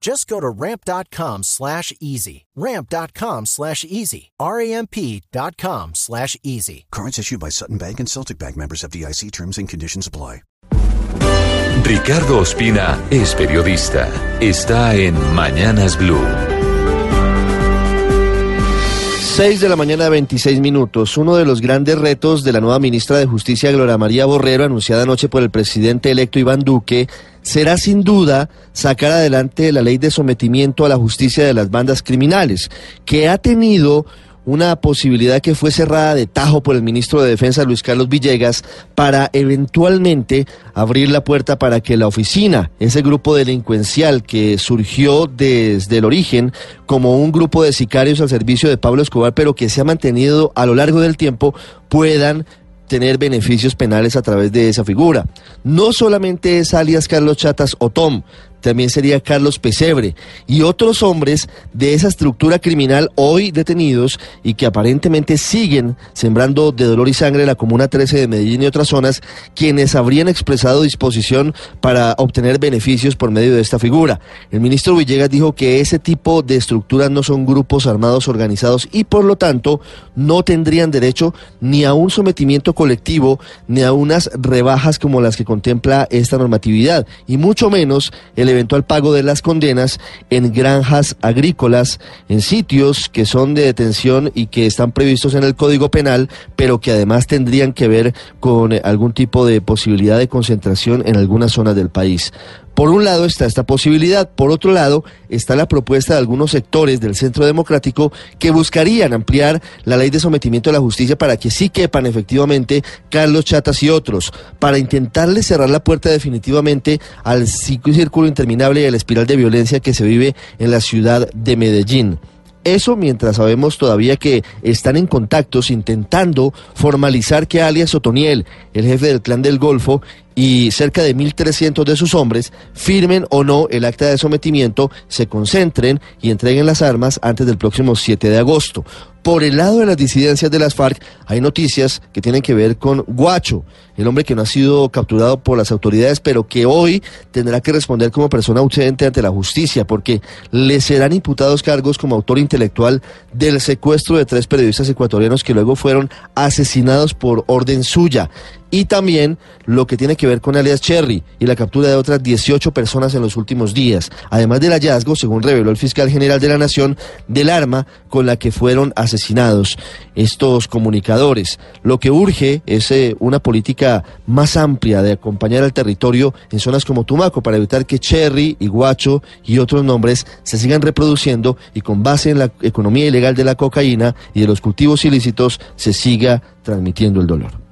Just go to ramp.com slash easy. Ramp.com slash easy. R-A-M-P.com slash easy. Cards issued by Sutton Bank and Celtic Bank members of DIC terms and conditions apply. Ricardo Ospina es periodista. Está en Mañanas Blue. 6 de la mañana, 26 minutos. Uno de los grandes retos de la nueva ministra de Justicia, Gloria María Borrero, anunciada anoche por el presidente electo Iván Duque, será sin duda sacar adelante la ley de sometimiento a la justicia de las bandas criminales, que ha tenido una posibilidad que fue cerrada de tajo por el ministro de Defensa Luis Carlos Villegas para eventualmente abrir la puerta para que la oficina, ese grupo delincuencial que surgió desde el origen como un grupo de sicarios al servicio de Pablo Escobar, pero que se ha mantenido a lo largo del tiempo, puedan tener beneficios penales a través de esa figura. No solamente es alias Carlos Chatas o Tom, también sería Carlos Pesebre y otros hombres de esa estructura criminal hoy detenidos y que aparentemente siguen sembrando de dolor y sangre la Comuna 13 de Medellín y otras zonas, quienes habrían expresado disposición para obtener beneficios por medio de esta figura. El ministro Villegas dijo que ese tipo de estructuras no son grupos armados organizados y por lo tanto no tendrían derecho ni a un sometimiento colectivo ni a unas rebajas como las que contempla esta normatividad y mucho menos el eventual pago de las condenas en granjas agrícolas, en sitios que son de detención y que están previstos en el Código Penal, pero que además tendrían que ver con algún tipo de posibilidad de concentración en algunas zonas del país. Por un lado está esta posibilidad, por otro lado está la propuesta de algunos sectores del Centro Democrático que buscarían ampliar la ley de sometimiento a la justicia para que sí quepan efectivamente Carlos Chatas y otros, para intentarle cerrar la puerta definitivamente al círculo interminable y a la espiral de violencia que se vive en la ciudad de Medellín. Eso mientras sabemos todavía que están en contactos intentando formalizar que alias Otoniel, el jefe del clan del Golfo, y cerca de 1.300 de sus hombres firmen o no el acta de sometimiento, se concentren y entreguen las armas antes del próximo 7 de agosto. Por el lado de las disidencias de las FARC, hay noticias que tienen que ver con Guacho, el hombre que no ha sido capturado por las autoridades, pero que hoy tendrá que responder como persona ausente ante la justicia, porque le serán imputados cargos como autor intelectual del secuestro de tres periodistas ecuatorianos que luego fueron asesinados por orden suya y también lo que tiene que ver con alias Cherry y la captura de otras 18 personas en los últimos días, además del hallazgo, según reveló el fiscal general de la Nación, del arma con la que fueron asesinados estos comunicadores. Lo que urge es eh, una política más amplia de acompañar al territorio en zonas como Tumaco para evitar que Cherry y Guacho y otros nombres se sigan reproduciendo y con base en la economía ilegal de la cocaína y de los cultivos ilícitos se siga transmitiendo el dolor.